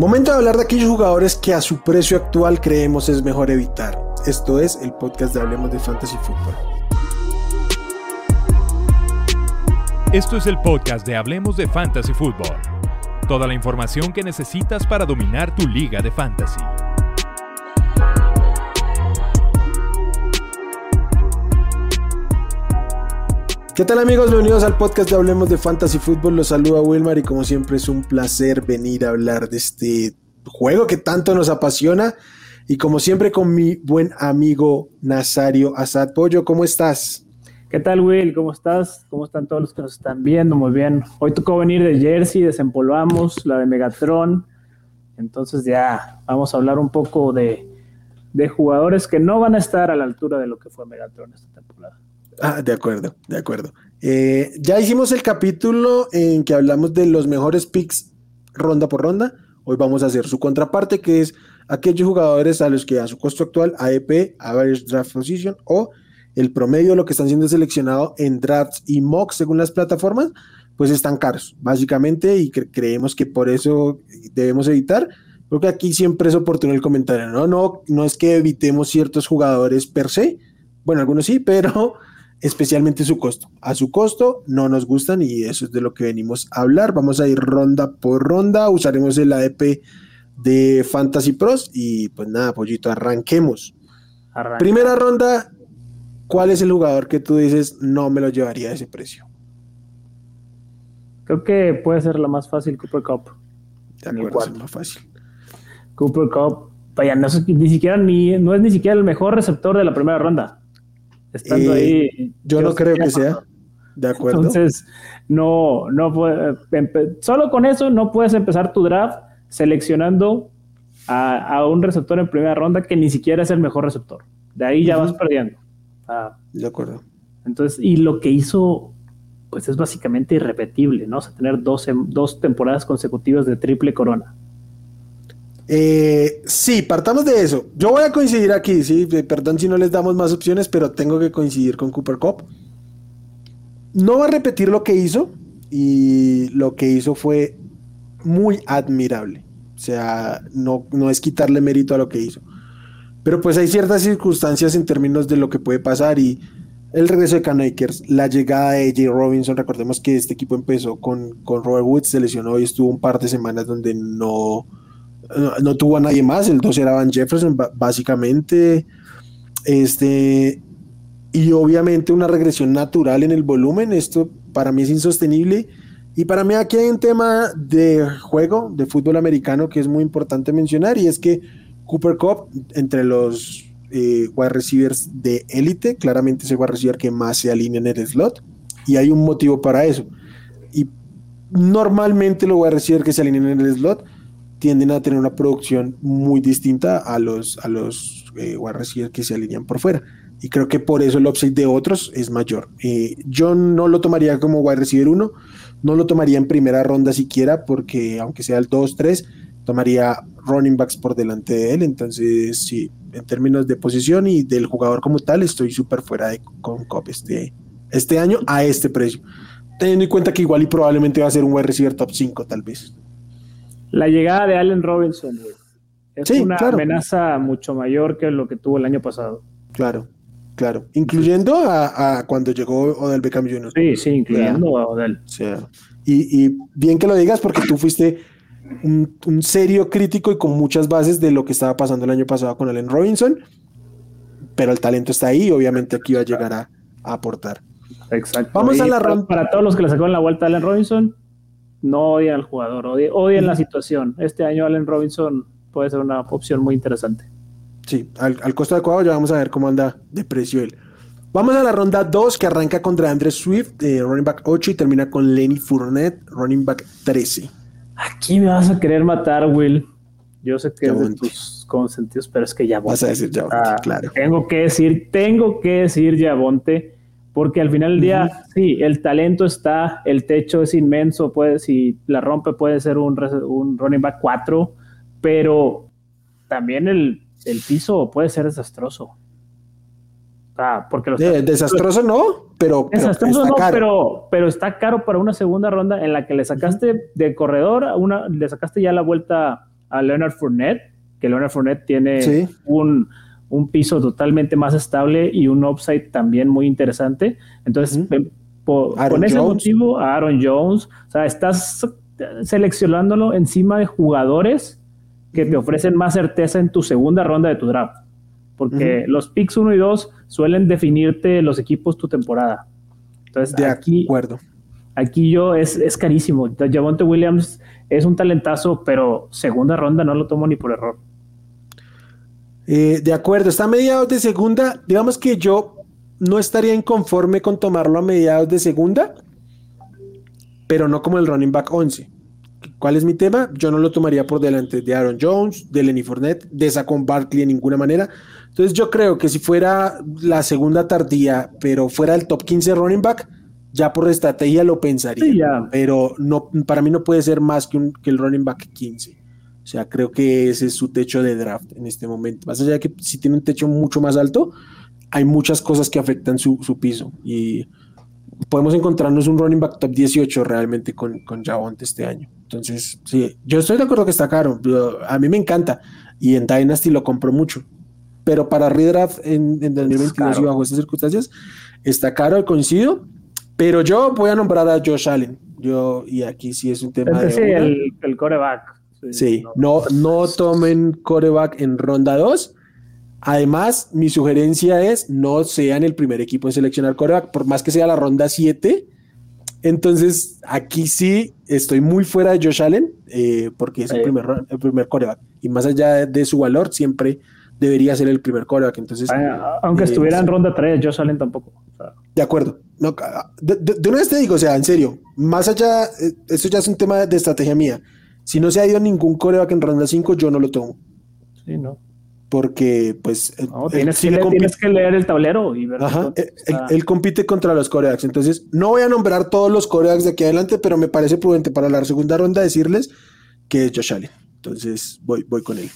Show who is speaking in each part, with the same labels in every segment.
Speaker 1: Momento de hablar de aquellos jugadores que a su precio actual creemos es mejor evitar. Esto es el podcast de Hablemos de Fantasy Football.
Speaker 2: Esto es el podcast de Hablemos de Fantasy Football. Toda la información que necesitas para dominar tu liga de fantasy.
Speaker 1: ¿Qué tal amigos? Bienvenidos al podcast de Hablemos de Fantasy Football. Los saluda Wilmar y como siempre es un placer venir a hablar de este juego que tanto nos apasiona. Y como siempre con mi buen amigo Nazario Asad Pollo, ¿cómo estás?
Speaker 3: ¿Qué tal Will? ¿Cómo estás? ¿Cómo están todos los que nos están viendo? Muy bien. Hoy tocó venir de Jersey, desempolvamos la de Megatron. Entonces ya vamos a hablar un poco de, de jugadores que no van a estar a la altura de lo que fue Megatron esta temporada.
Speaker 1: Ah, de acuerdo, de acuerdo. Eh, ya hicimos el capítulo en que hablamos de los mejores picks ronda por ronda. Hoy vamos a hacer su contraparte, que es aquellos jugadores a los que a su costo actual, AEP, Average Draft Position, o el promedio de lo que están siendo seleccionados en drafts y mocks según las plataformas, pues están caros, básicamente, y creemos que por eso debemos evitar. Porque aquí siempre es oportuno el comentario, ¿no? No, no es que evitemos ciertos jugadores per se, bueno, algunos sí, pero especialmente su costo. A su costo no nos gustan y eso es de lo que venimos a hablar. Vamos a ir ronda por ronda, usaremos el ADP de Fantasy Pros y pues nada, pollito, arranquemos. Primera ronda, ¿cuál es el jugador que tú dices no me lo llevaría a ese precio?
Speaker 3: Creo que puede ser la más fácil, Cooper Cup.
Speaker 1: De acuerdo, es más fácil.
Speaker 3: Cooper Cup, vaya, no, ni siquiera ni, no es ni siquiera el mejor receptor de la primera ronda estando ahí.
Speaker 1: Yo no creo que sea. De acuerdo.
Speaker 3: Entonces, no, no solo con eso no puedes empezar tu draft seleccionando a, un receptor en primera ronda que ni siquiera es el mejor receptor. De ahí ya vas perdiendo.
Speaker 1: de acuerdo.
Speaker 3: Entonces, y lo que hizo, pues es básicamente irrepetible, ¿no? O sea, tener dos, dos temporadas consecutivas de triple corona.
Speaker 1: Eh, sí, partamos de eso. Yo voy a coincidir aquí, sí, perdón si no les damos más opciones, pero tengo que coincidir con Cooper Cup. No va a repetir lo que hizo y lo que hizo fue muy admirable. O sea, no, no es quitarle mérito a lo que hizo. Pero pues hay ciertas circunstancias en términos de lo que puede pasar y el regreso de Canakers, la llegada de AJ Robinson, recordemos que este equipo empezó con, con Robert Woods, se lesionó y estuvo un par de semanas donde no, no, tuvo a nadie más, el 2 era Van Jefferson, básicamente. Este, y obviamente una regresión natural en el volumen, esto para mí es insostenible. Y para mí aquí hay un tema de juego, de fútbol americano, que es muy importante mencionar, y es que Cooper Cup, entre los eh, wide receivers de élite, claramente es el wide receiver que más se alinea en el slot, y hay un motivo para eso. Y normalmente los wide receivers que se alinean en el slot tienden a tener una producción muy distinta a los, a los eh, wide que se alinean por fuera. Y creo que por eso el upside de otros es mayor. Eh, yo no lo tomaría como wide receiver 1, no lo tomaría en primera ronda siquiera, porque aunque sea el 2-3, tomaría running backs por delante de él. Entonces, sí, en términos de posición y del jugador como tal, estoy súper fuera de Concop este, este año a este precio. Teniendo en cuenta que igual y probablemente va a ser un wide receiver top 5, tal vez.
Speaker 3: La llegada de Allen Robinson es una amenaza mucho mayor que lo que tuvo el año pasado.
Speaker 1: Claro, claro. Incluyendo a, cuando llegó Odell Beckham Jr.
Speaker 3: Sí, sí, incluyendo a Odell.
Speaker 1: y, bien que lo digas porque tú fuiste un, serio crítico y con muchas bases de lo que estaba pasando el año pasado con Allen Robinson, pero el talento está ahí y obviamente aquí va a llegar a, aportar.
Speaker 3: Exacto. Vamos a la ronda. Para todos los que le sacaron la vuelta a Allen Robinson, no odian al jugador, odian, la situación. Este año Allen Robinson puede ser una opción muy interesante.
Speaker 1: Sí, al, costo adecuado ya vamos a ver cómo anda de precio él. Vamos a la ronda 2 que arranca contra Andrés Swift, eh, running back 8 y termina con Lenny Fournette, running back 13.
Speaker 3: Aquí me vas a querer matar, Will. Yo sé que es de tus consentidos, pero es que ya
Speaker 1: Vas a decir ya
Speaker 3: ah, claro. Tengo que decir, tengo que decir Yabonte porque al final del día, sí, el talento está, el techo es inmenso, puede, si la rompe puede ser un, un running back 4, pero también el, piso puede ser desastroso. porque
Speaker 1: desastroso no, pero,
Speaker 3: desastroso no, Pero, pero está caro para una segunda ronda en la que le sacaste de corredor, una, le sacaste ya la vuelta a Leonard Fournette, que Leonard Fournette tiene un, piso totalmente más estable y un upside también muy interesante. Entonces, con ese motivo, a Aaron Jones, o sea, estás seleccionándolo encima de jugadores que te ofrecen más certeza en tu segunda ronda de tu draft. Porque los picks 1 y 2 suelen definirte los equipos tu temporada. Entonces,
Speaker 1: de aquí, acuerdo.
Speaker 3: Aquí yo es, es carísimo. Javonte Williams es un talentazo, pero segunda ronda no lo tomo ni por error.
Speaker 1: Eh, de acuerdo, está a mediados de segunda. Digamos que yo no estaría inconforme con tomarlo a mediados de segunda, pero no como el running back 11. ¿Cuál es mi tema? Yo no lo tomaría por delante de Aaron Jones, de Lenny Fournette, de Saquon Barkley en ninguna manera. Entonces yo creo que si fuera la segunda tardía, pero fuera el top 15 running back, ya por estrategia lo pensaría. Pero no, para mí no puede ser más que, un, que el running back 15. O sea, creo que ese es su techo de draft en este momento. Más allá de que si tiene un techo mucho más alto, hay muchas cosas que afectan su, piso. Y podemos encontrarnos un running back top 18 realmente con, con Javonte este año. Entonces, sí, yo estoy de acuerdo que está caro. A mí me encanta. Y en Dynasty lo compro mucho pero para redraft en, en 2022 y bajo estas circunstancias está caro, coincido, pero yo voy a nombrar a Josh Allen. Yo, y aquí sí es un tema
Speaker 3: de. Sí, el, coreback.
Speaker 1: Sí, no, no, tomen coreback en ronda 2. Además, mi sugerencia es no sean el primer equipo en seleccionar coreback, por más que sea la ronda 7. Entonces, aquí sí estoy muy fuera de Josh Allen, eh, porque es el, primer, el primer coreback. Y más allá de su valor, siempre debería ser el primer coreback. Entonces,
Speaker 3: aunque eh, estuviera en ronda 3, Josh Allen tampoco.
Speaker 1: De acuerdo. No, de, una vez te digo, o sea, en serio, más allá, eh, esto ya es un tema de estrategia mía. Si no se ha ido ningún coreback en ronda 5, yo no lo tomo.
Speaker 3: Sí, no.
Speaker 1: Porque, pues.
Speaker 3: tienes, que leer, el tablero y ver.
Speaker 1: Ajá, él, compite contra los corebacks. Entonces, no voy a nombrar todos los corebacks de aquí adelante, pero me parece prudente para la segunda ronda decirles que es Josh Allen. Entonces, voy, voy con él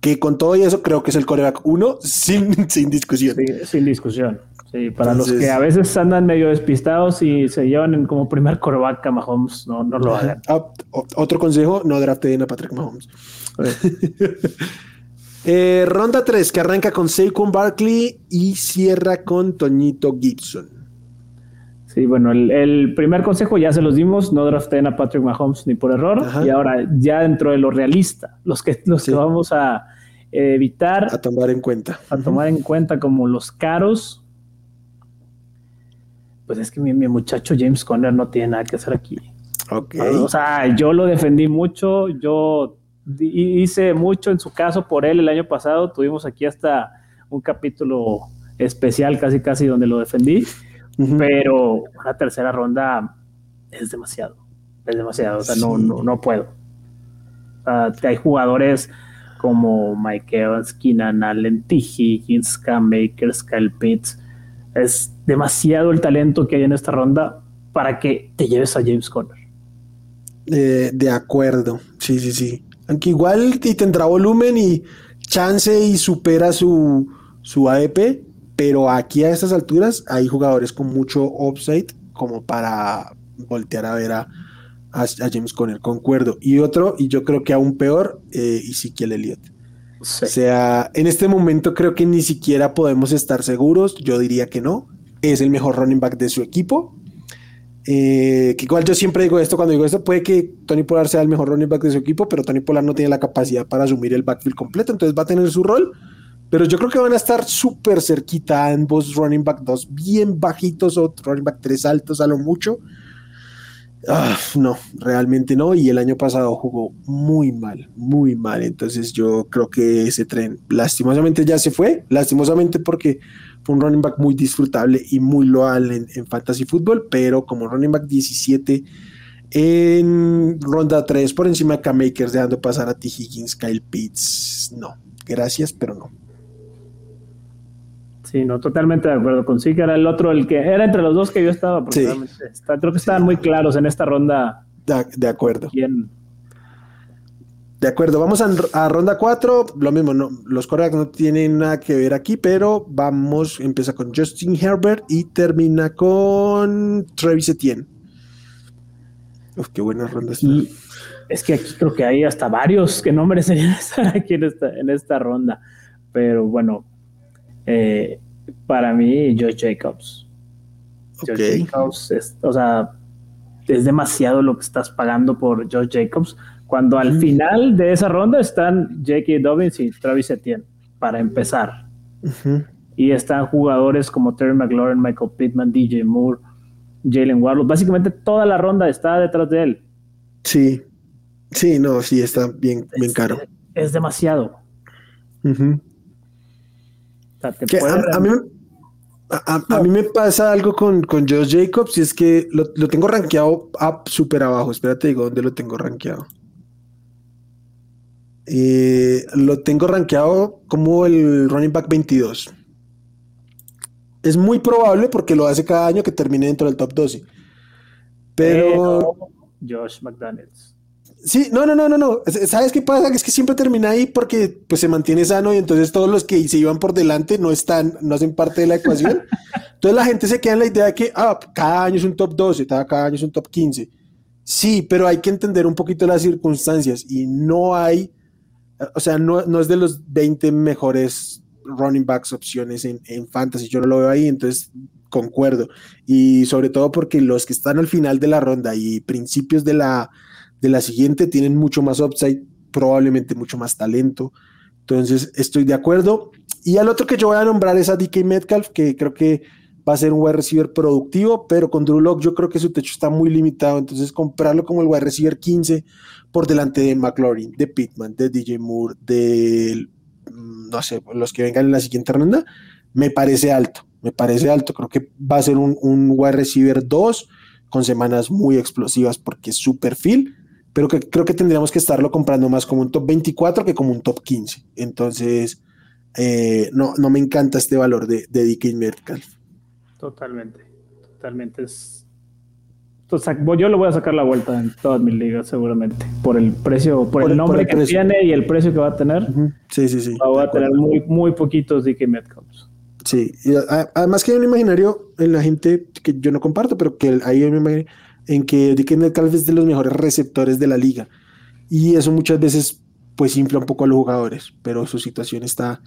Speaker 1: que con todo y eso creo que es el coreback 1 sin, sin discusión.
Speaker 3: sin discusión. Sí, para los que a veces andan medio despistados y se llevan como primer coreback a Mahomes, no, no lo hagan.
Speaker 1: Ah, otro consejo, no drafteen a Patrick Mahomes. Eh, ronda 3, que arranca con Saquon Barkley y cierra con Toñito Gibson.
Speaker 3: Sí, bueno, el, primer consejo ya se los dimos, no drafteen a Patrick Mahomes ni por error. Y ahora ya dentro de lo realista, los que, los que vamos a evitar.
Speaker 1: A tomar en cuenta.
Speaker 3: A tomar en cuenta como los caros. Pues es que mi, muchacho James Conner no tiene nada que hacer aquí.
Speaker 1: Ok.
Speaker 3: O sea, yo lo defendí mucho, yo hice mucho en su caso por él el año pasado. Tuvimos aquí hasta un capítulo especial casi casi donde lo defendí pero una tercera ronda es demasiado, es demasiado, o sea, no, no, no puedo. hay jugadores como Mike Evans, Keenan Allen, T. Higgins, Cam Makers, Kyle Pitts. Es demasiado el talento que hay en esta ronda para que te lleves a James Conner.
Speaker 1: De acuerdo, sí, sí, sí. Aunque igual y tendrá volumen y chance y supera su, su ADP, pero aquí a estas alturas hay jugadores con mucho upside como para voltear a ver a, James Conner, concuerdo. Y otro, y yo creo que aún peor, eh, Ezequiel Elliott. O sea, en este momento creo que ni siquiera podemos estar seguros, yo diría que no. Es el mejor running back de su equipo. Eh, que igual yo siempre digo esto, cuando digo esto, puede que Tony Pollard sea el mejor running back de su equipo, pero Tony Pollard no tiene la capacidad para asumir el backfield completo, entonces va a tener su rol pero yo creo que van a estar súper cerquita ambos running back 2, bien bajitos o running back 3 altos a lo mucho. Ah, no, realmente no. Y el año pasado jugó muy mal, muy mal. Entonces yo creo que ese tren lastimosamente ya se fue. Lastimosamente porque fue un running back muy disfrutable y muy loal en, fantasy fútbol. Pero como running back 17 en ronda 3 por encima de K-Makers, dejando pasar a T. Higgins, Kyle Pitts. No, gracias, pero no.
Speaker 3: Sí, no, totalmente de acuerdo con sí, que era el otro, el que era entre los dos que yo estaba, porque creo que estaban muy claros en esta ronda.
Speaker 1: De, acuerdo. De acuerdo, vamos a, ronda 4, lo mismo, no, los corebacks no tienen nada que ver aquí, pero vamos, empieza con Justin Herbert y termina con Travis Etienne. Uf, qué buena ronda.
Speaker 3: Y Es que aquí creo que hay hasta varios que no merecerían estar aquí en esta, en esta ronda. Pero bueno, eh, para mí, Josh Jacobs. Josh Jacobs, es, o sea, es demasiado lo que estás pagando por Josh Jacobs. Cuando al final de esa ronda están J.K. Dobbins y Travis Etienne, para empezar. Y están jugadores como Terry McLaurin, Michael Pittman, DJ Moore, Jalen Warlock. Básicamente toda la ronda está detrás de él.
Speaker 1: Sí, sí, no, sí, está bien, bien caro.
Speaker 3: Es, demasiado.
Speaker 1: A, mí, me pasa algo con, con Josh Jacobs y es que lo, tengo rankeado súper abajo. Espérate, digo, ¿dónde lo tengo rankeado? Eh, lo tengo rankeado como el running back 22 es muy probable porque lo hace cada año que termine dentro del top 12. Pero.
Speaker 3: Josh McDaniels.
Speaker 1: Sí, no, no, no, no, no. ¿Sabes qué pasa? Es que siempre termina ahí porque pues se mantiene sano y entonces todos los que se iban por delante no están, no hacen parte de la ecuación. entonces la gente se queda en la idea de que ah, cada año es un top 12, cada año es un top 15. Sí, pero hay que entender un poquito las circunstancias y no hay, o sea, no, no es de los 20 mejores running backs opciones en, fantasy. Yo no lo veo ahí, entonces concuerdo. Y sobre todo porque los que están al final de la ronda y principios de la, de la siguiente tienen mucho más upside, probablemente mucho más talento. Entonces estoy de acuerdo. Y al otro que yo voy a nombrar es a DK Metcalf, que creo que va a ser un wide receiver productivo, pero con Drew Lock yo creo que su techo está muy limitado. Entonces comprarlo como el wide receiver 15 por delante de McLaurin, de Pittman, de DJ Moore, del no sé, los que vengan en la siguiente ronda, me parece alto, me parece alto. Creo que va a ser un, un wide receiver 2 con semanas muy explosivas porque su perfil, pero que creo que tendríamos que estarlo comprando más como un top 24 que como un top 15. Entonces, eh, no, no me encanta este valor de, de DK Metcalf.
Speaker 3: Totalmente, totalmente es yo le voy a sacar la vuelta en todas mis ligas, seguramente. Por el precio, por, el nombre que tiene y el precio que va a tener.
Speaker 1: Sí, sí, sí.
Speaker 3: Va a tener muy, muy poquitos DK Metcalfs.
Speaker 1: Sí, además que hay un imaginario en la gente que yo no comparto, pero que hay un imaginario en que DK Metcalf es de los mejores receptores de la liga. Y eso muchas veces pues infla un poco a los jugadores, pero su situación está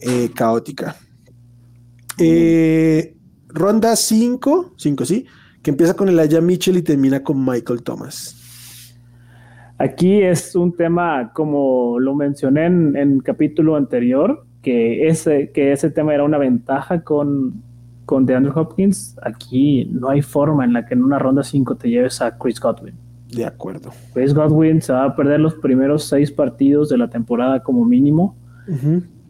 Speaker 1: eh, caótica. Eh, ronda 5, 5 sí que empieza con Elijah Mitchell y termina con Michael Thomas.
Speaker 3: Aquí es un tema, como lo mencioné en, el capítulo anterior, que ese, que ese tema era una ventaja con, con DeAndre Hopkins. Aquí no hay forma en la que en una ronda 5 te lleves a Chris Godwin.
Speaker 1: De acuerdo.
Speaker 3: Chris Godwin se va a perder los primeros seis partidos de la temporada como mínimo.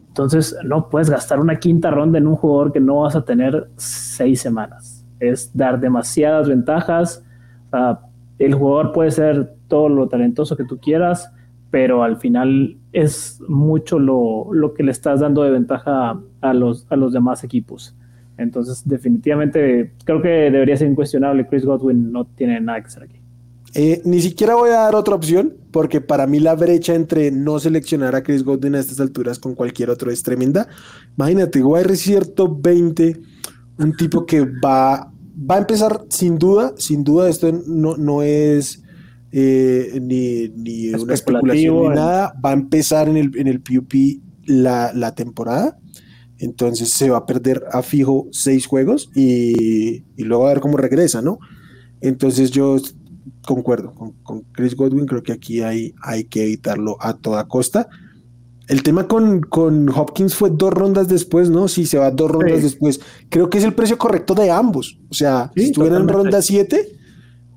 Speaker 3: Entonces, no puedes gastar una quinta ronda en un jugador que no vas a tener seis semanas es dar demasiadas ventajas. el jugador puede ser todo lo talentoso que tú quieras, pero al final es mucho lo, que le estás dando de ventaja a los, a los demás equipos. Entonces, definitivamente, creo que debería ser incuestionable. Chris Godwin no tiene nada que hacer aquí.
Speaker 1: Eh, ni siquiera voy a dar otra opción, porque para mí la brecha entre no seleccionar a Chris Godwin a estas alturas con cualquier otro es tremenda. Imagínate, wide 20, un tipo que va va a empezar sin duda, sin duda, esto no, no es eh, ni, una especulación ni nada, va a empezar en el, en el PUP la, temporada. Entonces se va a perder a fijo seis juegos y, luego a ver cómo regresa, ¿no? Entonces yo concuerdo con, con, Chris Godwin, creo que aquí hay, hay que evitarlo a toda costa. El tema con, con, Hopkins fue dos rondas después, ¿no? Si se va dos rondas después. Creo que es el precio correcto de ambos. O sea, si estuvieran en ronda 7,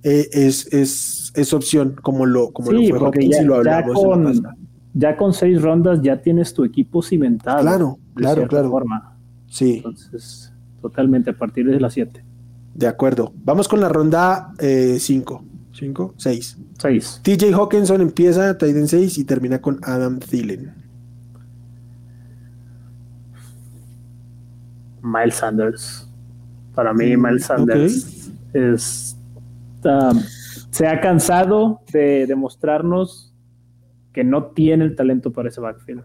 Speaker 1: eh, es, es, es, opción, como lo, como lo fue Hopkins
Speaker 3: ya,
Speaker 1: y lo hablamos.
Speaker 3: Ya con, ya con, seis rondas ya tienes tu equipo cimentado.
Speaker 1: Claro, claro, claro.
Speaker 3: Forma.
Speaker 1: Sí.
Speaker 3: Entonces, totalmente a partir de las 7.
Speaker 1: De acuerdo. Vamos con la ronda 5. Eh, 5, 6.
Speaker 3: 6.
Speaker 1: TJ Hawkinson empieza Titan 6 y termina con Adam Thielen.
Speaker 3: Miles Sanders. Para mí, Miles Sanders es, um, se ha cansado de demostrarnos que no tiene el talento para ese backfield.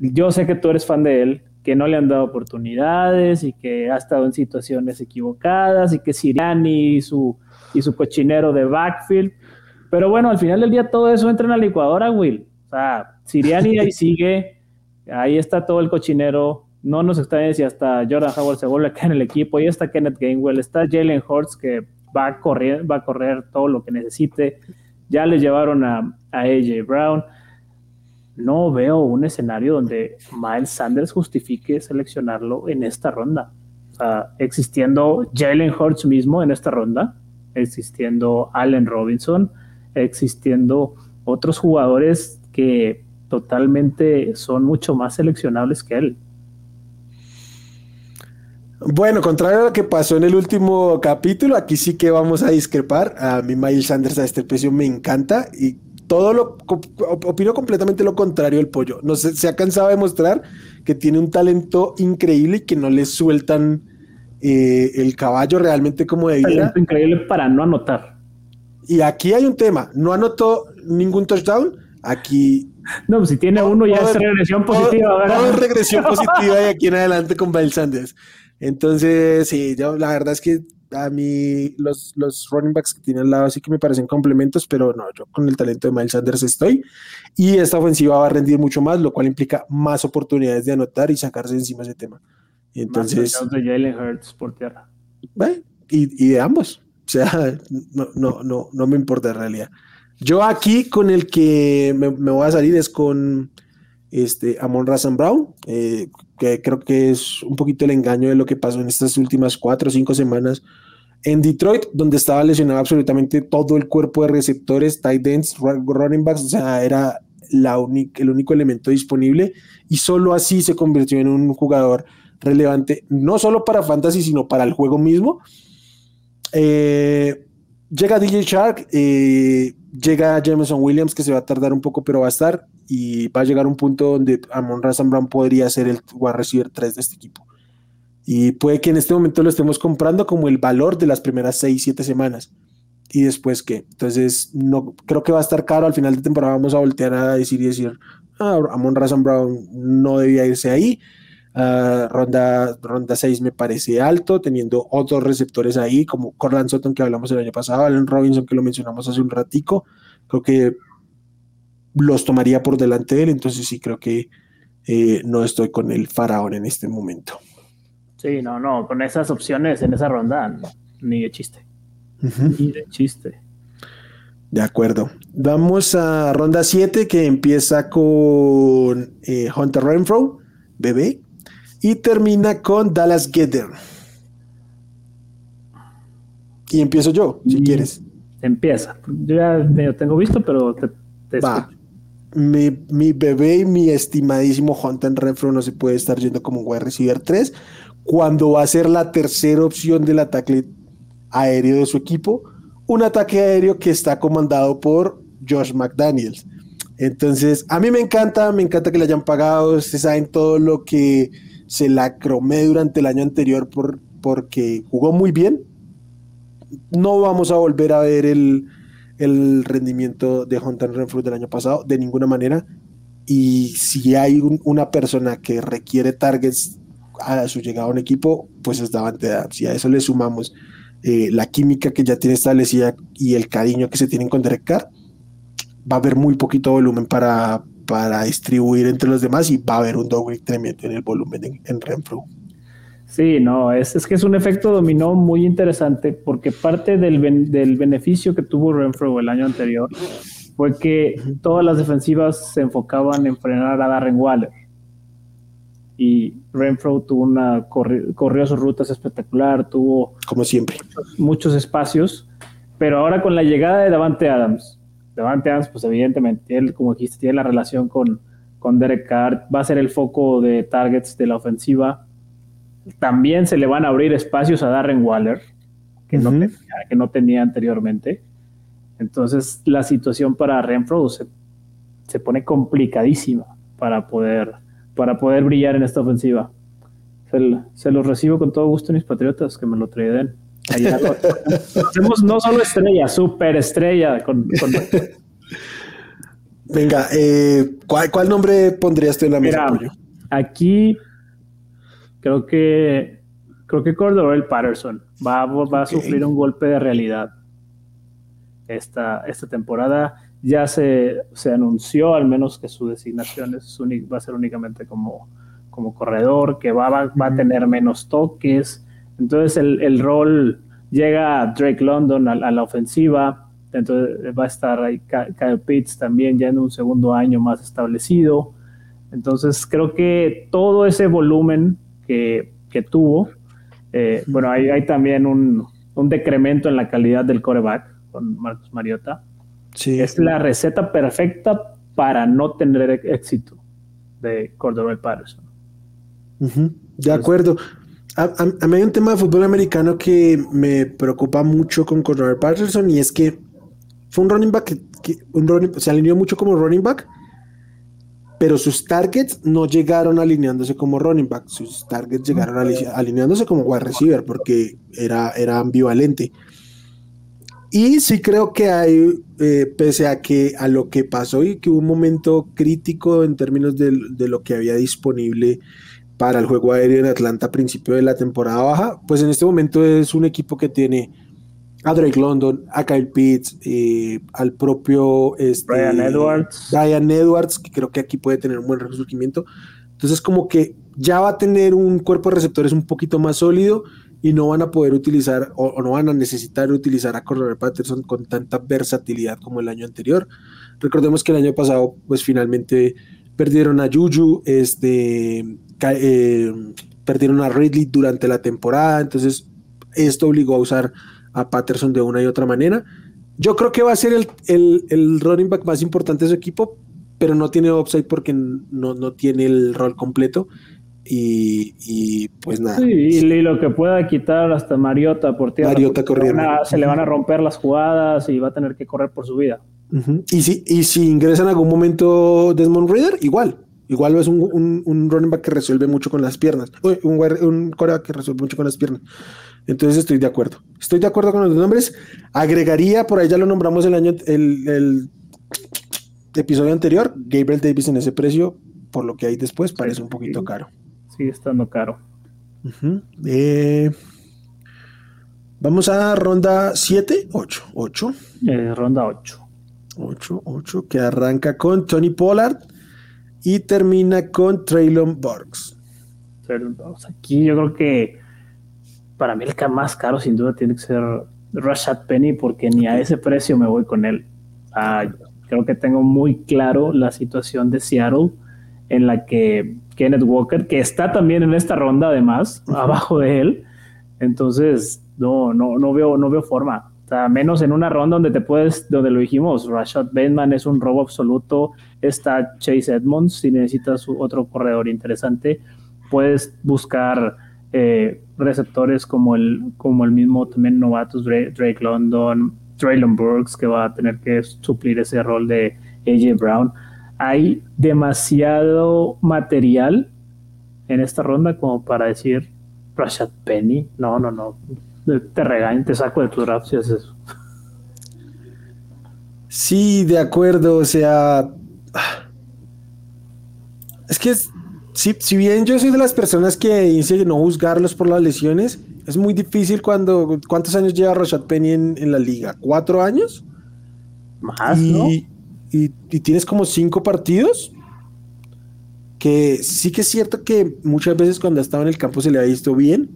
Speaker 3: Yo sé que tú eres fan de él, que no le han dado oportunidades y que ha estado en situaciones equivocadas y que Siriani y su, y su cochinero de backfield, Pero bueno, al final del día todo eso entra en la licuadora, Will. O sea, Siriani ahí sigue, ahí está todo el cochinero. No nos extrañe si hasta Jordan Howard se vuelve acá en el equipo. Ahí está Kenneth Gainwell, está Jalen Hurts que va a correr, va a correr todo lo que necesite. Ya le llevaron a, a AJ Brown. No veo un escenario donde Miles Sanders justifique seleccionarlo en esta ronda. O sea, existiendo Jalen Hurts mismo en esta ronda, existiendo Allen Robinson, existiendo otros jugadores que totalmente son mucho más seleccionables que él.
Speaker 1: Bueno, contrario a lo que pasó en el último capítulo, aquí sí que vamos a discrepar. A mí Miles Sanders a este precio me encanta y todo lo opino completamente lo contrario del pollo. No sé, se ha cansado de mostrar que tiene un talento increíble y que no le sueltan eh, el caballo realmente como de
Speaker 3: vida. increíble para no anotar.
Speaker 1: Y aquí hay un tema, no anotó ningún touchdown. Aquí
Speaker 3: no, pues si tiene uno ya es regresión positiva.
Speaker 1: Todo, es regresión positiva de aquí en adelante con Miles Sanders. Entonces, sí, yo la verdad es que a mí los, los running backs que tiene al lado sí que me parecen complementos, pero no, yo con el talento de Miles Sanders estoy. Y esta ofensiva va a rendir mucho más, lo cual implica más oportunidades de anotar y sacarse encima ese tema. Y entonces.
Speaker 3: de Jalen Hurts por tierra.
Speaker 1: y, y, de ambos. O sea, no, no, no, no me importa en realidad. Yo aquí con el que me, me voy a salir es con este, Amon Razan Brown, eh, que creo que es un poquito el engaño de lo que pasó en estas últimas cuatro o cinco semanas en Detroit, donde estaba lesionado absolutamente todo el cuerpo de receptores, tight ends, running backs, o sea, era el único elemento disponible y solo así se convirtió en un jugador relevante, no solo para fantasy, sino para el juego mismo. Eh, llega DJ Shark, eh, llega Jameson Williams, que se va a tardar un poco, pero va a estar y va a llegar un punto donde Amon Razan Brown podría ser el wide receiver 3 de este equipo. Y puede que en este momento lo estemos comprando como el valor de las primeras 6, 7 semanas. Y después qué. Entonces, no, creo que va a estar caro. Al final de temporada vamos a voltear a decir y decir, ah, Amon Razan Brown no debía irse ahí. Uh, ronda, ronda 6 me parece alto, teniendo otros receptores ahí, como Corland Sutton que hablamos el año pasado, Allen Robinson que lo mencionamos hace un ratico. Creo que los tomaría por delante de él, entonces sí creo que eh, no estoy con el faraón en este momento.
Speaker 3: Sí, no, no, con esas opciones en esa ronda, ni de chiste. Ni de chiste.
Speaker 1: De acuerdo. Vamos a ronda 7 que empieza con eh, Hunter Renfro, bebé, y termina con Dallas Gedder. Y empiezo yo, si quieres.
Speaker 3: Empieza. Yo ya medio tengo visto, pero te, te
Speaker 1: Va mi, bebé y mi estimadísimo Hunter Renfro no se puede estar yendo como un wide receiver 3 cuando va a ser la tercera opción del ataque aéreo de su equipo, un ataque aéreo que está comandado por Josh McDaniels. Entonces, a mí me encanta, me encanta que le hayan pagado, ustedes saben todo lo que se la cromé durante el año anterior por, porque jugó muy bien. No vamos a volver a ver el, el rendimiento de Hunter Renfrew del año pasado, de ninguna manera. Y si hay una persona que requiere targets a su llegada a un equipo, pues es Davante Adams. Si a eso le sumamos eh, la química que ya tiene establecida y el cariño que se tienen con Derek Carr, va a haber muy poquito volumen para, para distribuir entre los demás y va a haber un doble tremendo en el volumen en, en Renfrew.
Speaker 3: Sí, no, es, es, que es un efecto dominó muy interesante porque parte del, del beneficio que tuvo Renfro el año anterior fue que todas las defensivas se enfocaban en frenar a Darren Waller. Y Renfro tuvo una corrió, sus rutas espectacular, tuvo
Speaker 1: como siempre.
Speaker 3: muchos, espacios, pero ahora con la llegada de Davante Adams, Davante Adams, pues evidentemente él, como dijiste, tiene la relación con, con Derek Carr, va a ser el foco de targets de la ofensiva. También se le van a abrir espacios a Darren Waller, que, no, tenía, que no tenía anteriormente. Entonces la situación para Renfro se, se, pone complicadísima para poder, para poder brillar en esta ofensiva. Se, los recibo con todo gusto mis patriotas, que me lo traen. Hacemos no solo estrella, super estrella. Con,
Speaker 1: Venga, eh, ¿cuál, nombre pondrías tú en la mesa?
Speaker 3: aquí Creo que creo que Cordell Patterson va, va a sufrir un golpe de realidad. esta, esta temporada. Ya se, se anunció al menos que su designación es va a ser únicamente como, como corredor, que va, va, a tener menos toques. Entonces el, el rol llega Drake London a, la ofensiva, entonces va a estar ahí Kyle Pitts también ya en un segundo año más establecido. Entonces creo que todo ese volumen que, que tuvo, eh, bueno, hay, hay también un, un, decremento en la calidad del coreback con Marcos Mariota. Sí. Es la receta perfecta para no tener éxito de Cordero Patterson.
Speaker 1: De acuerdo. A, mí hay un tema de fútbol americano que me preocupa mucho con Cordero Patterson y es que fue un running back que, un running, se alineó mucho como running back, pero sus targets no llegaron alineándose como running back, sus targets llegaron alineándose como wide receiver porque era, era ambivalente. Y sí creo que hay, eh, pese a que a lo que pasó y que hubo un momento crítico en términos de, de, lo que había disponible para el juego aéreo en Atlanta a principio de la temporada baja, pues en este momento es un equipo que tiene a Drake London, a Kyle Pitts, eh, al propio este,
Speaker 3: Brian Edwards.
Speaker 1: Brian Edwards, que creo que aquí puede tener un buen resurgimiento. Entonces, como que ya va a tener un cuerpo de receptores un poquito más sólido y no van a poder utilizar o, no van a necesitar utilizar a Cordero Patterson con tanta versatilidad como el año anterior. Recordemos que el año pasado, pues finalmente perdieron a Juju, este, eh, perdieron a Ridley durante la temporada, entonces esto obligó a usar a Patterson de una y otra manera. Yo creo que va a ser el, el, el running back más importante de su equipo, pero no tiene upside porque no, no tiene el rol completo. Y, y, pues nada.
Speaker 3: Sí, y lo que pueda quitar hasta Mariota por tierra.
Speaker 1: Mariota corriendo.
Speaker 3: Se le van a romper las jugadas y va a tener que correr por su vida.
Speaker 1: y, si, y si ingresa en algún momento Desmond Reader, igual. Igual es un, un, un, running back que resuelve mucho con las piernas. Un, un que resuelve mucho con las piernas. Entonces estoy de acuerdo. Estoy de acuerdo con los nombres. Agregaría, por ahí ya lo nombramos el año, el, episodio anterior, Gabriel Davis en ese precio, por lo que hay después, parece un poquito caro.
Speaker 3: Sigue estando caro.
Speaker 1: Eh, vamos a ronda 7, 8. 8.
Speaker 3: ronda 8.
Speaker 1: 8, 8, que arranca con Tony Pollard y termina con Traylon Burks.
Speaker 3: Aquí yo creo que para mí el más caro sin duda tiene que ser Rashad Penny porque ni a ese precio me voy con él. Ah, creo que tengo muy claro la situación de Seattle en la que Kenneth Walker, que está también en esta ronda además, abajo de él, entonces no, no, no, veo, no veo forma. O sea, menos en una ronda donde te puedes, donde lo dijimos, Rashad Bateman es un robo absoluto, está Chase Edmonds, si necesitas otro corredor interesante, puedes buscar eh, receptores como el, como el mismo también novatos Drake, London, Traylon Burks, que va a tener que suplir ese rol de AJ Brown. Hay demasiado material en esta ronda como para decir Rashad Penny. No, no, no. Te regaño, te saco de tu draft si haces eso.
Speaker 1: Sí, de acuerdo. O sea. Es que es, si, bien yo soy de las personas que dice no juzgarlos por las lesiones, es muy difícil cuando. ¿Cuántos años lleva Rashad Penny en, la liga? ¿Cuatro años?
Speaker 3: Más, ¿no?
Speaker 1: Y, tienes como cinco partidos. Que sí que es cierto que muchas veces cuando estaba en el campo se le ha visto bien,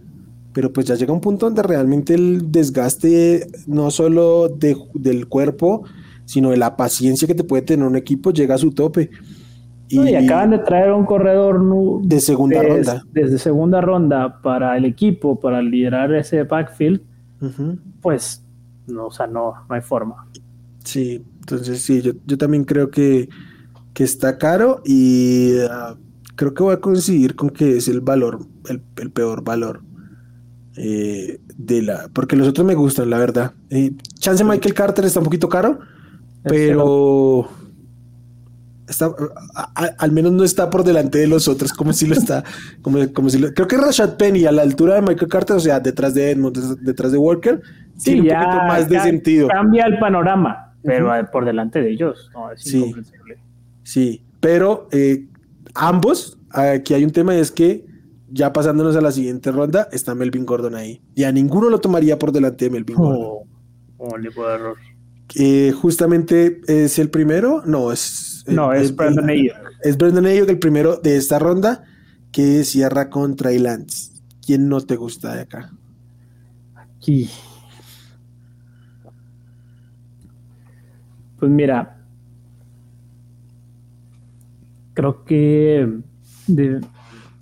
Speaker 1: pero pues ya llega un punto donde realmente el desgaste no solo del cuerpo, sino de la paciencia que te puede tener un equipo llega a su tope.
Speaker 3: Y, acaban de traer un corredor
Speaker 1: de segunda ronda.
Speaker 3: Desde segunda ronda para el equipo, para liderar ese backfield, pues, no, o sea, no, no hay forma.
Speaker 1: Sí, entonces sí, yo, también creo que, que está caro y ah, creo que voy a coincidir con que es el valor, el, peor valor eh, de la. Porque los otros me gustan, la verdad. Eh, chance Michael Carter está un poquito caro, pero está, al menos no está por delante de los otros, como si lo está, como, como si creo que Rashad Penny a la altura de Michael Carter, o sea, detrás de Edmund, detrás de Walker,
Speaker 3: sí, tiene un poquito más de sentido. Cambia el panorama, pero por delante de ellos,
Speaker 1: sí, Sí, pero eh, ambos, aquí hay un tema y es que ya pasándonos a la siguiente ronda, está Melvin Gordon ahí. Y a ninguno lo tomaría por delante de Melvin Gordon.
Speaker 3: Oh, oh error.
Speaker 1: Eh, justamente es el primero, no, es...
Speaker 3: No, es, Brandon Ayuk.
Speaker 1: Es Brandon Ayuk el primero de esta ronda que cierra contra Lance. ¿Quién no te gusta de acá?
Speaker 3: Aquí. Pues mira, creo que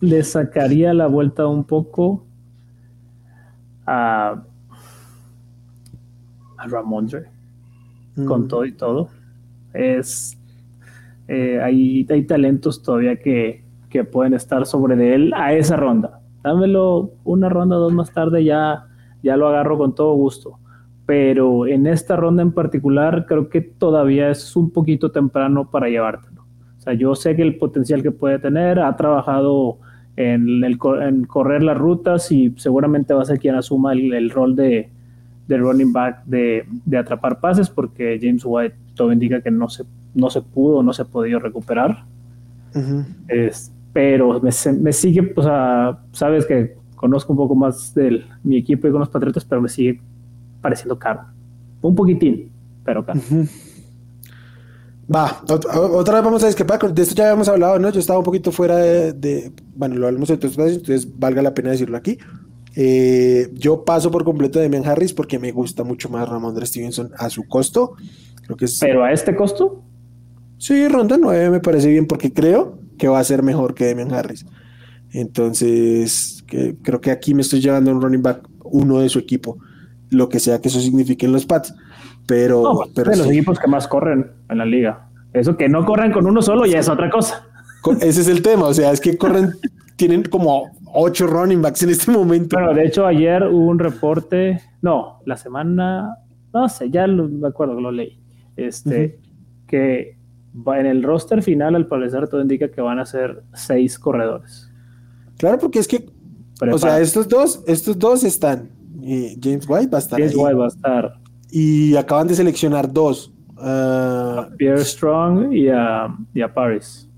Speaker 3: le sacaría la vuelta un poco a, a Ramondre con mm. todo y todo. Es eh, hay, hay talentos todavía que, que pueden estar sobre de él a esa ronda. Dámelo una ronda dos más tarde, ya, ya lo agarro con todo gusto. Pero en esta ronda en particular, creo que todavía es un poquito temprano para llevártelo. O sea, yo sé que el potencial que puede tener, ha trabajado en, el, en correr las rutas y seguramente va a ser quien asuma el, rol de, de, running back de, de, atrapar pases, porque James White todo indica que no se, no se pudo, no se ha podido recuperar. es, pero me, me sigue, o sea, sabes que conozco un poco más de mi equipo y con los Patriotas, pero me sigue pareciendo caro. Un poquitín, pero caro.
Speaker 1: Va, otra vez vamos a discrepar, de esto ya habíamos hablado, ¿no? Yo estaba un poquito fuera de, bueno, lo hablamos en otros espacios, entonces valga la pena decirlo aquí. Eh, yo paso por completo de Demian Harris porque me gusta mucho más Ramón Stevenson a su costo. Creo que es,
Speaker 3: ¿Pero a este costo?
Speaker 1: Sí, ronda 9 me parece bien porque creo que va a ser mejor que Demian Harris. Entonces, creo que aquí me estoy llevando un running back uno de su equipo, lo que sea que eso signifique en los Pats. Pero, pero
Speaker 3: de los equipos que más corren en la liga. Eso que no corren con uno solo ya es otra cosa.
Speaker 1: Ese es el tema, o sea, es que corren, tienen como ocho running backs en este momento.
Speaker 3: Bueno, de hecho ayer hubo un reporte, no, la semana, no sé, ya lo, me acuerdo que lo leí, este, que en el roster final, al parecer, todo indica que van a ser seis corredores.
Speaker 1: Claro, porque es que, o sea, estos dos, estos dos están. Y James White va a estar.
Speaker 3: James White va a estar.
Speaker 1: Y acaban de seleccionar dos. Uh,
Speaker 3: a Pierre Strong y a, y a Paris.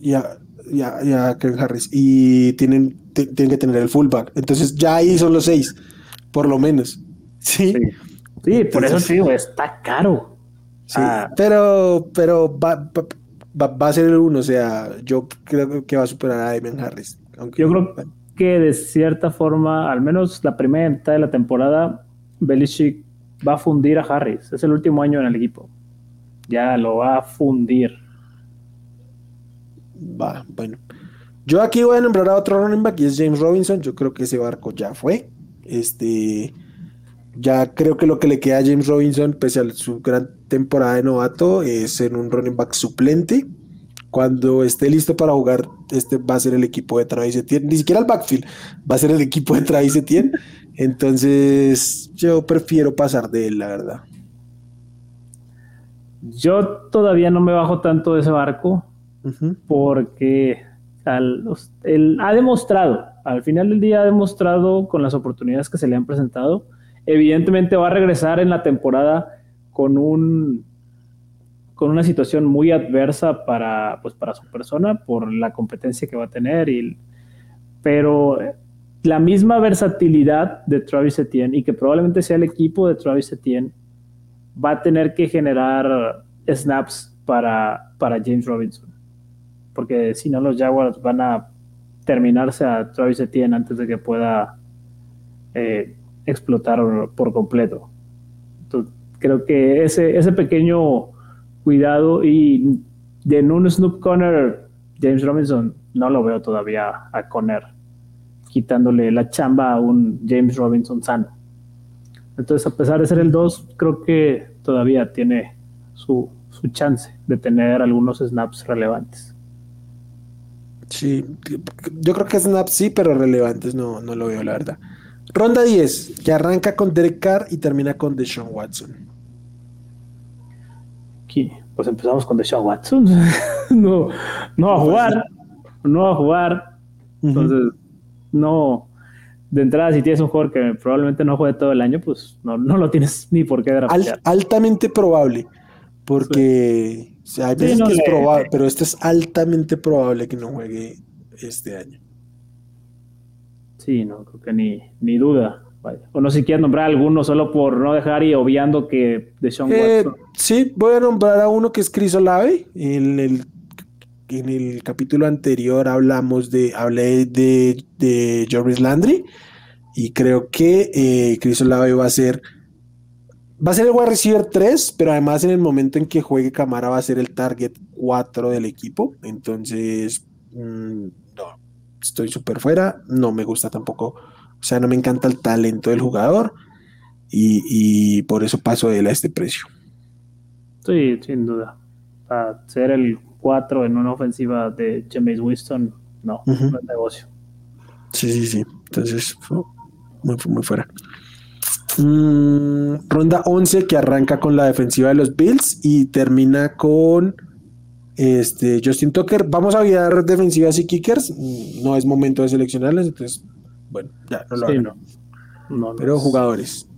Speaker 1: Y a, y a, Ken Harris. Y tienen, tienen que tener el fullback. Entonces ya ahí son los seis, por lo menos. Sí.
Speaker 3: Sí, por eso sí, está caro.
Speaker 1: Sí, ah. pero, pero va, va, a ser el uno, o sea, yo creo que va a superar a Evan Harris.
Speaker 3: yo creo que de cierta forma, al menos la primera mitad de la temporada, Belichick va a fundir a Harris. Es el último año en el equipo. Ya lo va a fundir.
Speaker 1: Va, bueno. Yo aquí voy a nombrar a otro running back y es James Robinson. Yo creo que ese barco ya fue. Este. Ya creo que lo que le queda a James Robinson, pese a su gran temporada de novato, es ser un running back suplente. Cuando esté listo para jugar, este va a ser el equipo de Travis Etienne. Ni siquiera el backfield, va a ser el equipo de Travis Etienne. Entonces, yo prefiero pasar de él, la verdad.
Speaker 3: Yo todavía no me bajo tanto de ese barco porque él ha demostrado, al final del día ha demostrado con las oportunidades que se le han presentado evidentemente va a regresar en la temporada con un con una situación muy adversa para, pues, para su persona por la competencia que va a tener. Y, pero la misma versatilidad de Travis Etienne y que probablemente sea el equipo de Travis Etienne va a tener que generar snaps para, para James Robinson. Porque si no, los Jaguars van a terminarse a Travis Etienne antes de que pueda eh, explotar por completo. creo que ese, ese pequeño cuidado y de un Snoop Conner, James Robinson, no lo veo todavía a Conner quitándole la chamba a un James Robinson sano. Entonces, a pesar de ser el 2, creo que todavía tiene su, su chance de tener algunos snaps relevantes.
Speaker 1: Sí, yo creo que snaps sí, pero relevantes no, no lo veo, la verdad. Ronda 10, que arranca con Derek Carr y termina con Deshaun Watson.
Speaker 3: Aquí, pues empezamos con Deshaun Watson. no, no a jugar. No va a jugar. Entonces, no. De entrada, si tienes un jugador que probablemente no juegue todo el año, pues no, no lo tienes ni por qué
Speaker 1: draftear. altamente probable. Porque hay veces que es probable, pero esto es altamente probable que no juegue este año.
Speaker 3: Sí, no, creo que ni, ni duda. O no si quieres nombrar alguno solo por no dejar y obviando que de Sean eh, Watson.
Speaker 1: Sí, voy a nombrar a uno que es Chris Olave. En el, en el capítulo anterior hablamos de, hablé de, de Jarvis Landry y creo que eh, Chris Olave va a ser va a ser el wide receiver 3, pero además en el momento en que juegue Camara va a ser el target 4 del equipo. Entonces, mm, no, estoy súper fuera, no me gusta tampoco o sea, no me encanta el talento del jugador y, por eso paso de él a este precio.
Speaker 3: Sí, sin duda. Para ser el 4 en una ofensiva de James Winston, no, no es negocio.
Speaker 1: Sí, sí, sí. Entonces, muy, muy fuera. Mm, ronda 11 que arranca con la defensiva de los Bills y termina con este Justin Tucker. Vamos a ver defensivas y kickers. No es momento de seleccionarles, entonces bueno, ya, no lo No. Pero jugadores.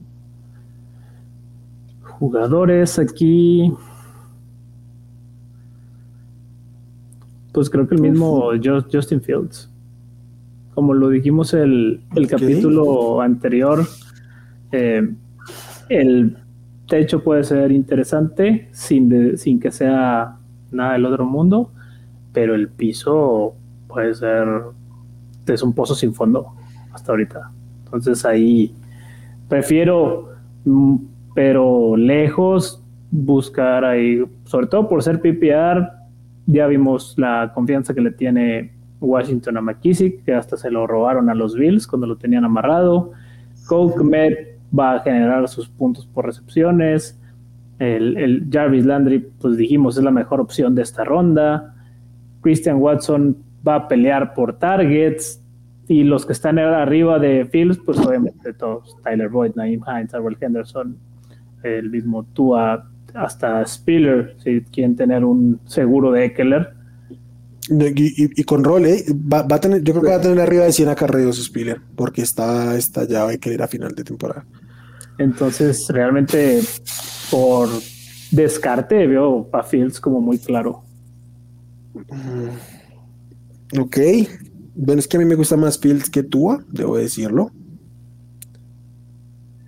Speaker 3: Jugadores aquí. Pues creo que el mismo Justin Fields. Como lo dijimos el, el capítulo anterior, eh, el techo puede ser interesante sin, sin que sea nada del otro mundo, pero el piso puede ser es un pozo sin fondo hasta ahorita. Entonces ahí prefiero, mm, pero lejos, buscar ahí, sobre todo por ser PPR, ya vimos la confianza que le tiene Washington a McKissick, que hasta se lo robaron a los Bills cuando lo tenían amarrado. Coke Met va a generar sus puntos por recepciones. El, el, Jarvis Landry, pues dijimos, es la mejor opción de esta ronda. Christian Watson va a pelear por targets. Y los que están arriba de Fields, pues obviamente todos, Tyler Boyd, Naeem Hines, Arbel Henderson, el mismo Tua, hasta Spiller, si quieren tener un seguro de Eckler.
Speaker 1: Y, con rol, ¿eh? va, a tener, yo creo que va a tener arriba de 100 acarreos Spiller, porque está estallado Eckler a final de temporada.
Speaker 3: Entonces, realmente, por descarte, veo a Fields como muy claro.
Speaker 1: Mm, ok, bueno, es que a mí me gusta más Fields que Tua, debo decirlo.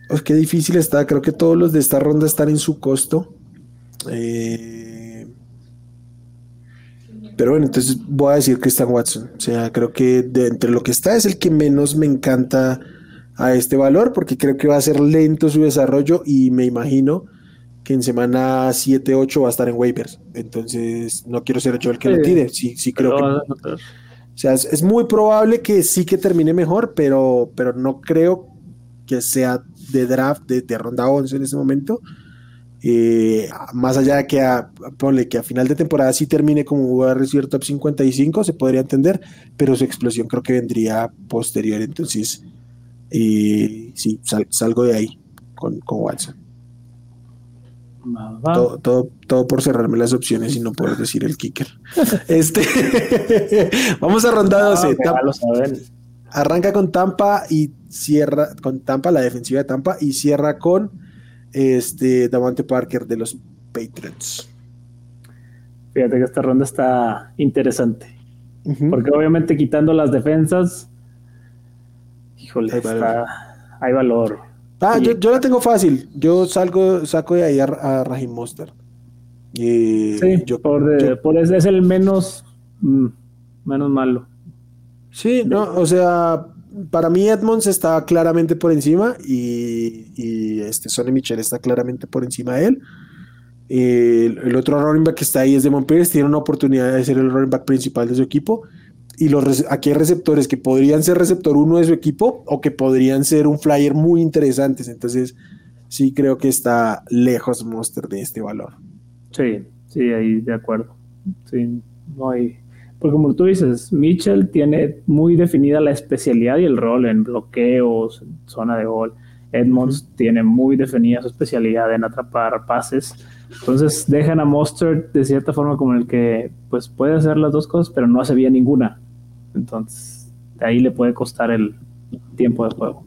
Speaker 1: Es que difícil está. Creo que todos los de esta ronda están en su costo. Eh, pero bueno, entonces voy a decir Christian Watson. O sea, creo que de entre lo que está es el que menos me encanta a este valor, porque creo que va a ser lento su desarrollo y me imagino que en semana 7, 8 va a estar en waivers. Entonces, no quiero ser yo el que lo tire. Sí, sí creo que. O sea, es, muy probable que sí que termine mejor, pero, pero no creo que sea de draft de, ronda 11 en ese momento. Eh, más allá de que a, que a final de temporada sí termine como recibir top 55, se podría entender, pero su explosión creo que vendría posterior. Entonces, eh, sí, salgo de ahí con, con Watson. Todo, todo, por cerrarme las opciones y no poder decir el kicker. este Vamos a ronda 12. Arranca con Tampa y cierra con Tampa, la defensiva de Tampa, y cierra con este Davante Parker de los Patriots.
Speaker 3: Fíjate que esta ronda está interesante. Porque obviamente quitando las defensas, híjole, hay valor.
Speaker 1: Ah, yo, yo, la tengo fácil. Yo salgo, saco de ahí a, a Rahim Monster.
Speaker 3: sí, yo, por, por ese es el menos, mm, menos malo.
Speaker 1: Sí, no, o sea, para mí Edmonds está claramente por encima y, y este Sonny Michel está claramente por encima de él. El, otro running back que está ahí es de Montpellier, tiene una oportunidad de ser el running back principal de su equipo y los aquí hay receptores que podrían ser receptor uno de su equipo o que podrían ser un flyer muy interesantes. Entonces, sí creo que está lejos Monster de este valor.
Speaker 3: Sí, sí, ahí de acuerdo. Sí, no hay. Porque como tú dices, Mitchell tiene muy definida la especialidad y el rol en bloqueos, en zona de gol. Edmonds tiene muy definida su especialidad en atrapar pases. Entonces dejan a Monster de cierta forma como el que pues puede hacer las dos cosas, pero no hace bien ninguna. Entonces, de ahí le puede costar el tiempo de juego.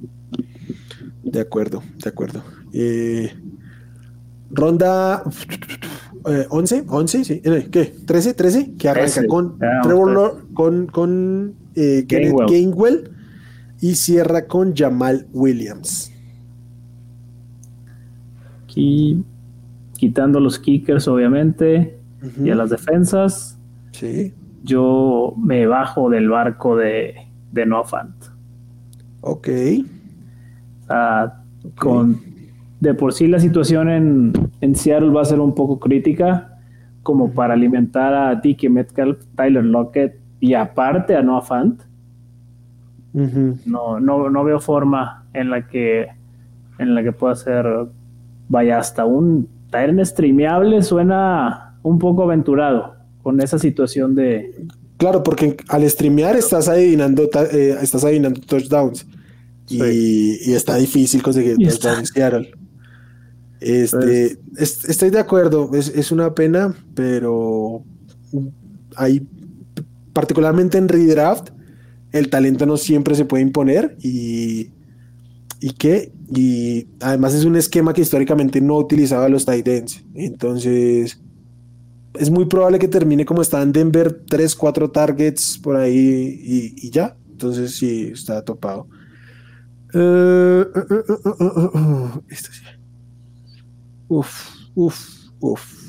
Speaker 1: De acuerdo, de acuerdo. Eh, ronda 11, eh, 11, sí. Eh, ¿Qué? ¿13? ¿13? Que arranca con Trevor con, con Gainwell. y cierra con Jamal Williams.
Speaker 3: Aquí quitando los kickers, obviamente, y a las defensas.
Speaker 1: Sí.
Speaker 3: Yo me bajo del barco de, de Noah Fant.
Speaker 1: Ok.
Speaker 3: Con, de por sí la situación en, en, Seattle va a ser un poco crítica, como para alimentar a Dickie Metcalf, Tyler Lockett y aparte a Noah Fant. no, no, no veo forma en la que en la que pueda ser vaya hasta un Tyrant streameable suena un poco aventurado con esa situación de
Speaker 1: claro porque al streamear estás adivinando eh, estás adivinando touchdowns. Y, está difícil conseguir touchdowns en este, pues estoy de acuerdo, es, es, una pena, pero hay, particularmente en redraft, el talento no siempre se puede imponer y, y que, y además es un esquema que históricamente no utilizaba los tight ends. Entonces, es muy probable que termine como está en Denver, 3, 4 targets por ahí y, y ya. Entonces, sí, está topado. Uh, uh, uh, esto sí. Uf, uf, uf.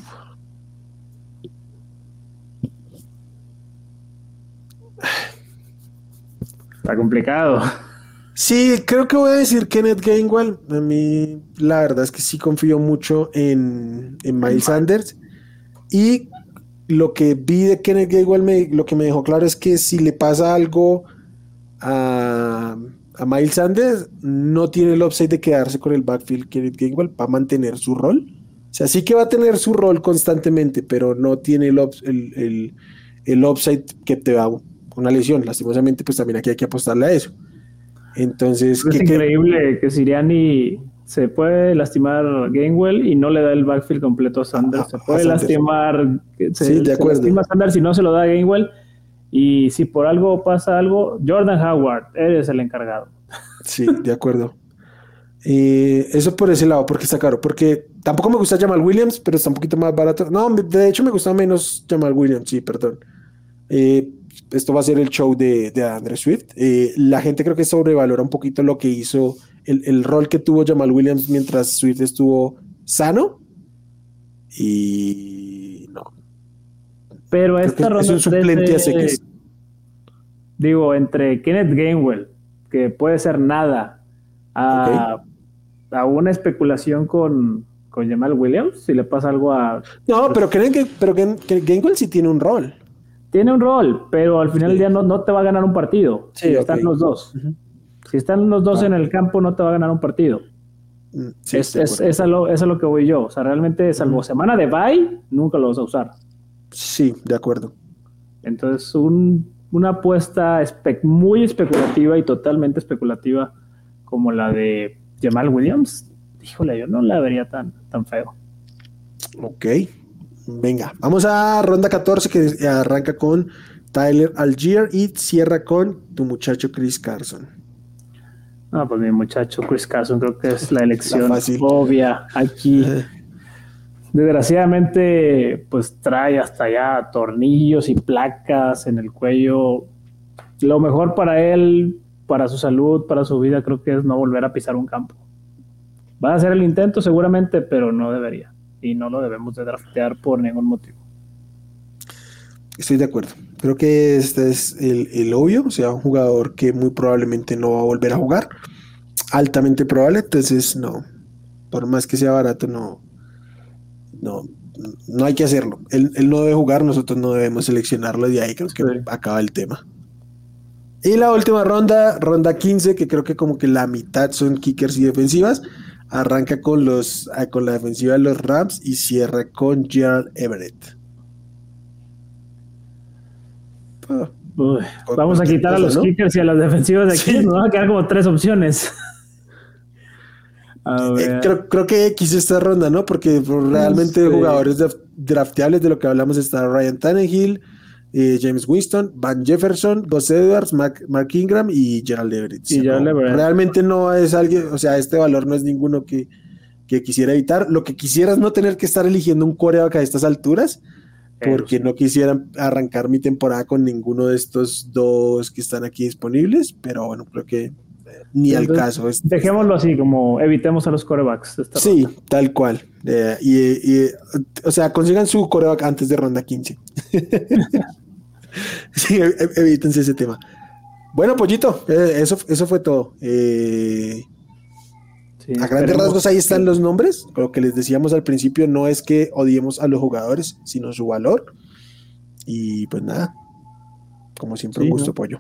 Speaker 3: Está complicado.
Speaker 1: Sí, creo que voy a decir Kenneth Gainwell. A mí, la verdad es que sí confío mucho en, en Miles Sanders. Y lo que vi de Kenneth Gainwell, me, lo que me dejó claro es que si le pasa algo a a Miles Sanders no tiene el upside de quedarse con el backfield Kenneth Gainwell para mantener su rol. O sea, sí que va a tener su rol constantemente, pero no tiene el, el, el, upside que te da una lesión. Lastimosamente, pues también aquí hay que apostarle a eso. Entonces,
Speaker 3: es increíble que Siriani se puede lastimar Gainwell y no le da el backfield completo a Sanders. se puede lastimar,
Speaker 1: sí, de acuerdo.
Speaker 3: lastima Sanders y no se lo da a Gainwell y si por algo pasa algo, Jordan Howard, eres el encargado.
Speaker 1: Sí, de acuerdo. Y eso por ese lado, porque está caro. Porque tampoco me gusta Jamal Williams, pero está un poquito más barato. No, de hecho me gusta menos Jamal Williams, sí, perdón. Eh, esto va a ser el show de, de Andre Swift. Eh, la gente creo que sobrevalora un poquito lo que hizo, el, el, rol que tuvo Jamal Williams mientras Swift estuvo sano. Y no,
Speaker 3: pero esta ronda.
Speaker 1: Es un suplente
Speaker 3: Digo, entre Kenneth Gainwell, que puede ser nada, a, una especulación con, con Jamal Williams, si le pasa algo a.
Speaker 1: No, pero, Kenneth, pero Gainwell sí tiene un rol.
Speaker 3: Tiene un rol, pero al final del día no, no, te va a ganar un partido. si están los dos. Si están los dos en el campo, no te va a ganar un partido. Mm, es, es, es, a lo, es, a lo, que voy yo. O sea, realmente, salvo semana de bye, nunca lo vas a usar.
Speaker 1: Sí, de acuerdo.
Speaker 3: Entonces, una apuesta muy especulativa y totalmente especulativa como la de Jamal Williams, híjole, yo no la vería tan, tan feo.
Speaker 1: Ok, venga, vamos a ronda 14 que arranca con Tyler Algier y cierra con tu muchacho Chris Carson.
Speaker 3: No, pues mi muchacho Chris Carson creo que es la elección obvia aquí. Desgraciadamente, pues trae hasta allá tornillos y placas en el cuello. Lo mejor para él, para su salud, para su vida, creo que es no volver a pisar un campo. Va a hacer el intento seguramente, pero no debería. Y no lo debemos de draftear por ningún motivo.
Speaker 1: Estoy de acuerdo. Creo que este es el, el obvio, o sea, un jugador que muy probablemente no va a volver a jugar. Altamente probable, entonces no. Por más que sea barato, no, no, no hay que hacerlo. Él, no debe jugar, nosotros no debemos seleccionarlo de ahí, creo que acaba el tema. Y la última ronda, ronda 15, que creo que como que la mitad son kickers y defensivas, arranca con los ah, con la defensiva de los Rams y cierra con Gerald Everett.
Speaker 3: Vamos a quitar a los kickers y a las defensivas de aquí, nos van a quedar como tres opciones.
Speaker 1: Eh, creo, creo, que X esta ronda, ¿no? Porque realmente jugadores drafteables de lo que hablamos está Ryan Tannehill, eh, James Winston, Van Jefferson, Gus Edwards, Mark, Ingram y Gerald Everett. Realmente no es alguien, o sea, este valor no es ninguno que, que quisiera evitar. Lo que quisiera es no tener que estar eligiendo un coreback a estas alturas, porque no quisiera arrancar mi temporada con ninguno de estos dos que están aquí disponibles, pero bueno, creo que ni al caso.
Speaker 3: Dejémoslo así, como evitemos a los corebacks.
Speaker 1: sí, tal cual. Eh, y, o sea, consigan su coreback antes de ronda 15. sí, e, e, evítense ese tema. Bueno, Pollito, eh, eso, eso fue todo. Eh, a grandes rasgos ahí están los nombres. Lo que les decíamos al principio no es que odiemos a los jugadores, sino su valor. Y pues nada, como siempre, un gusto, Pollo.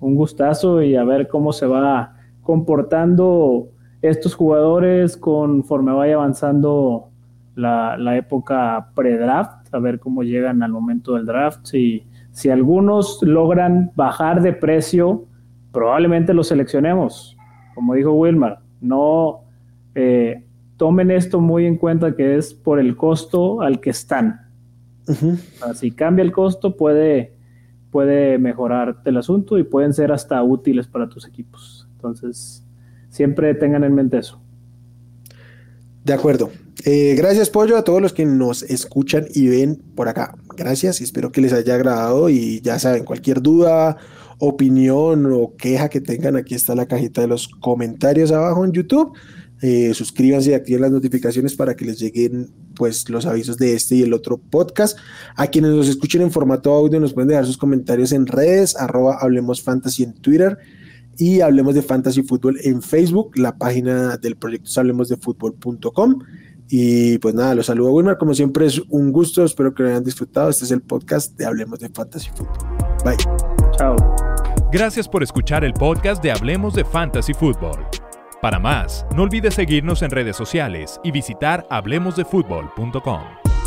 Speaker 3: Un gustazo y a ver cómo se va comportando estos jugadores conforme vaya avanzando la, la época pre-draft, a ver cómo llegan al momento del draft. Si si algunos logran bajar de precio, probablemente los seleccionemos. Como dijo Wilmar, no eh, tomen esto muy en cuenta que es por el costo al que están. Si cambia el costo, puede, puede mejorarte el asunto y pueden ser hasta útiles para tus equipos. Entonces, siempre tengan en mente eso.
Speaker 1: De acuerdo. Eh, gracias, Pollo, a todos los que nos escuchan y ven por acá. Gracias, espero que les haya agradado y ya saben, cualquier duda, opinión o queja que tengan, aquí está la cajita de los comentarios abajo en YouTube. Eh, suscríbanse y activen las notificaciones para que les lleguen pues los avisos de este y el otro podcast. A quienes nos escuchen en formato audio nos pueden dejar sus comentarios en redes, arroba Hablemos Fantasy en Twitter y Hablemos de Fantasy Fútbol en Facebook. La página del proyecto es hablemosdefutbol.com. Y pues nada, los saludo Wilmar, como siempre es un gusto, espero que lo hayan disfrutado. Este es el podcast de Hablemos de Fantasy Football. Bye.
Speaker 3: Chao.
Speaker 2: Gracias por escuchar el podcast de Hablemos de Fantasy Football. Para más, no olvides seguirnos en redes sociales y visitar hablemosdefutbol.com.